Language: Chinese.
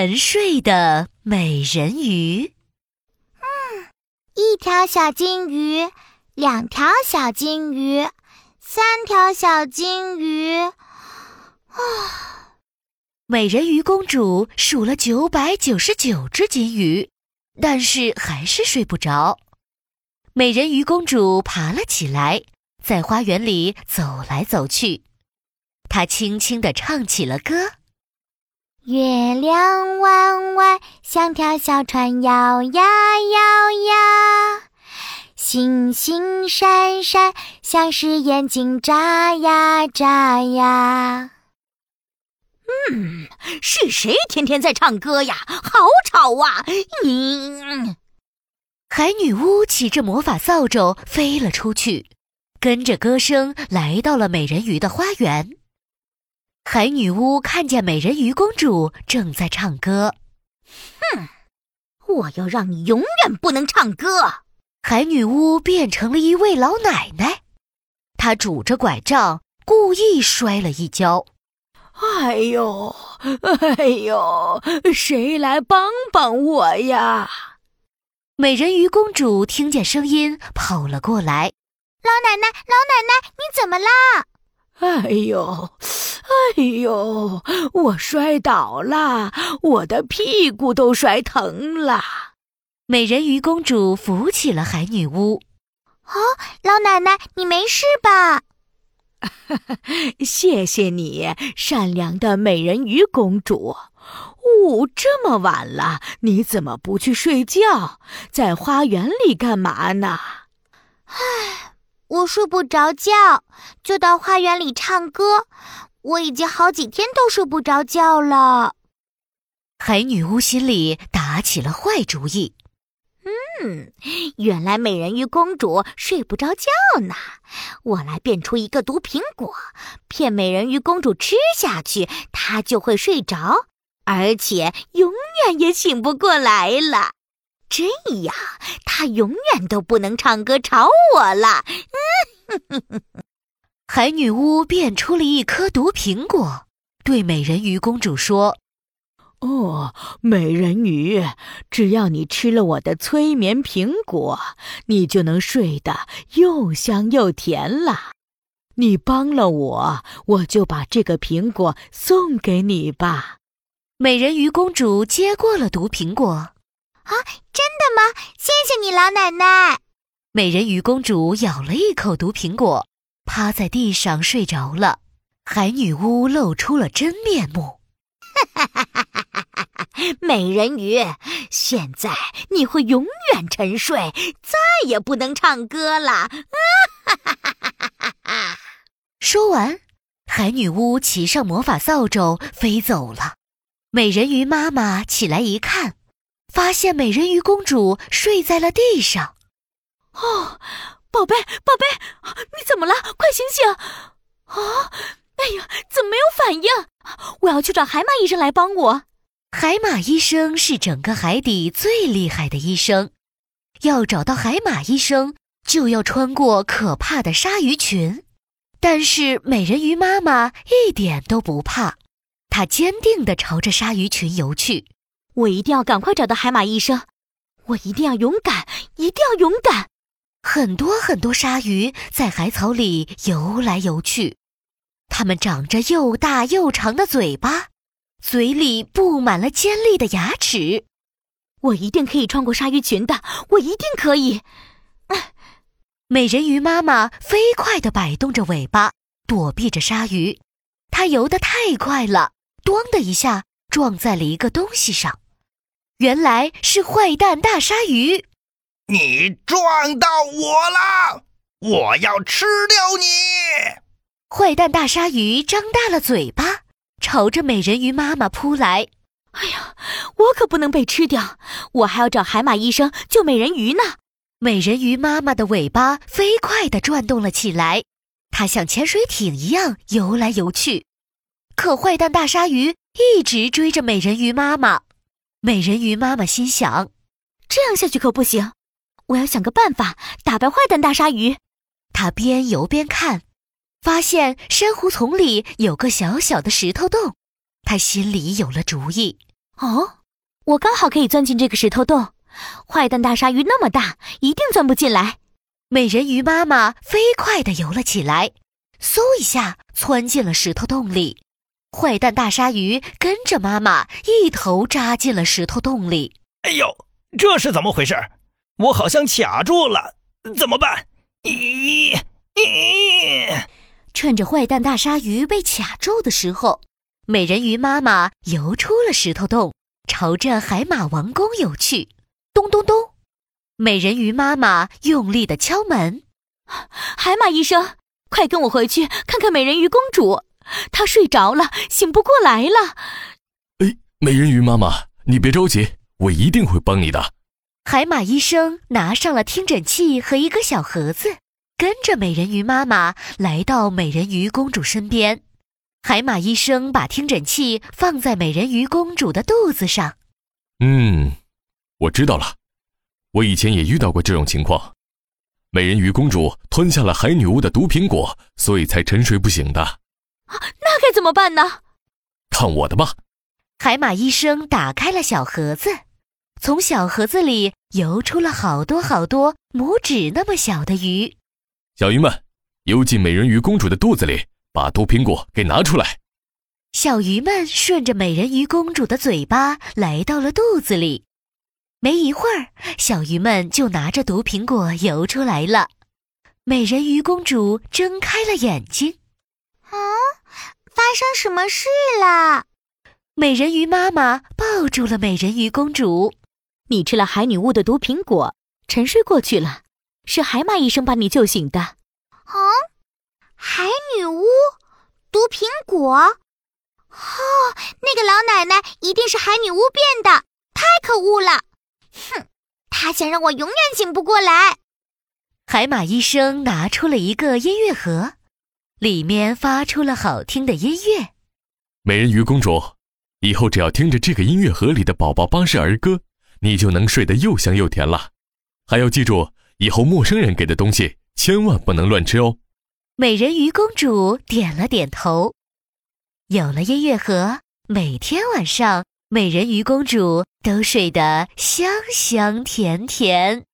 沉睡的美人鱼。嗯，一条小金鱼，两条小金鱼，三条小金鱼。啊！美人鱼公主数了九百九十九只金鱼，但是还是睡不着。美人鱼公主爬了起来，在花园里走来走去。她轻轻地唱起了歌。月亮弯弯，像条小船摇呀摇呀；星星闪闪，像是眼睛眨呀眨呀。嗯，是谁天天在唱歌呀？好吵啊！你，海女巫骑着魔法扫帚飞了出去，跟着歌声来到了美人鱼的花园。海女巫看见美人鱼公主正在唱歌，哼！我要让你永远不能唱歌！海女巫变成了一位老奶奶，她拄着拐杖，故意摔了一跤。哎呦，哎呦，谁来帮帮我呀？美人鱼公主听见声音，跑了过来。老奶奶，老奶奶，你怎么啦？哎呦！哎呦，我摔倒了，我的屁股都摔疼了。美人鱼公主扶起了海女巫。哦，老奶奶，你没事吧？谢谢你，善良的美人鱼公主。呜，这么晚了，你怎么不去睡觉，在花园里干嘛呢？唉，我睡不着觉，就到花园里唱歌。我已经好几天都睡不着觉了。海女巫心里打起了坏主意。嗯，原来美人鱼公主睡不着觉呢。我来变出一个毒苹果，骗美人鱼公主吃下去，她就会睡着，而且永远也醒不过来了。这样，她永远都不能唱歌吵我了。嗯。海女巫变出了一颗毒苹果，对美人鱼公主说：“哦，美人鱼，只要你吃了我的催眠苹果，你就能睡得又香又甜了。你帮了我，我就把这个苹果送给你吧。”美人鱼公主接过了毒苹果。啊，真的吗？谢谢你，老奶奶。美人鱼公主咬了一口毒苹果。趴在地上睡着了，海女巫露出了真面目。哈哈哈哈哈美人鱼，现在你会永远沉睡，再也不能唱歌了。说完，海女巫骑上魔法扫帚飞走了。美人鱼妈妈起来一看，发现美人鱼公主睡在了地上。哦。宝贝，宝贝，你怎么了？快醒醒！啊，哎呀，怎么没有反应？我要去找海马医生来帮我。海马医生是整个海底最厉害的医生。要找到海马医生，就要穿过可怕的鲨鱼群。但是美人鱼妈妈一点都不怕，她坚定地朝着鲨鱼群游去。我一定要赶快找到海马医生！我一定要勇敢，一定要勇敢！很多很多鲨鱼在海草里游来游去，它们长着又大又长的嘴巴，嘴里布满了尖利的牙齿。我一定可以穿过鲨鱼群的，我一定可以！美人鱼妈妈飞快地摆动着尾巴，躲避着鲨鱼。它游得太快了，咣的一下撞在了一个东西上，原来是坏蛋大鲨鱼。你撞到我了！我要吃掉你！坏蛋大鲨鱼张大了嘴巴，朝着美人鱼妈妈扑来。哎呀，我可不能被吃掉！我还要找海马医生救美人鱼呢。美人鱼妈妈的尾巴飞快地转动了起来，它像潜水艇一样游来游去。可坏蛋大鲨鱼一直追着美人鱼妈妈。美人鱼妈妈心想：这样下去可不行。我要想个办法打败坏蛋大鲨鱼。他边游边看，发现珊瑚丛里有个小小的石头洞，他心里有了主意。哦，我刚好可以钻进这个石头洞。坏蛋大鲨鱼那么大，一定钻不进来。美人鱼妈妈飞快地游了起来，嗖一下窜进了石头洞里。坏蛋大鲨鱼跟着妈妈一头扎进了石头洞里。哎呦，这是怎么回事？我好像卡住了，怎么办？咦咦！趁着坏蛋大鲨鱼被卡住的时候，美人鱼妈妈游出了石头洞，朝着海马王宫游去。咚咚咚！美人鱼妈妈用力的敲门。海马医生，快跟我回去看看美人鱼公主，她睡着了，醒不过来了。哎，美人鱼妈妈，你别着急，我一定会帮你的。海马医生拿上了听诊器和一个小盒子，跟着美人鱼妈妈来到美人鱼公主身边。海马医生把听诊器放在美人鱼公主的肚子上。嗯。我知道了，我以前也遇到过这种情况。美人鱼公主吞下了海女巫的毒苹果，所以才沉睡不醒的。啊，那该怎么办呢？看我的吧！海马医生打开了小盒子，从小盒子里游出了好多好多拇指那么小的鱼。小鱼们，游进美人鱼公主的肚子里，把毒苹果给拿出来。小鱼们顺着美人鱼公主的嘴巴来到了肚子里。没一会儿，小鱼们就拿着毒苹果游出来了。美人鱼公主睁开了眼睛，啊，发生什么事了？美人鱼妈妈抱住了美人鱼公主。你吃了海女巫的毒苹果，沉睡过去了。是海马医生把你救醒的。啊，海女巫，毒苹果？哦，那个老奶奶一定是海女巫变的，太可恶了！哼，她想让我永远醒不过来。海马医生拿出了一个音乐盒，里面发出了好听的音乐。美人鱼公主，以后只要听着这个音乐盒里的宝宝巴士儿歌，你就能睡得又香又甜了。还要记住，以后陌生人给的东西千万不能乱吃哦。美人鱼公主点了点头。有了音乐盒，每天晚上。美人鱼公主都睡得香香甜甜。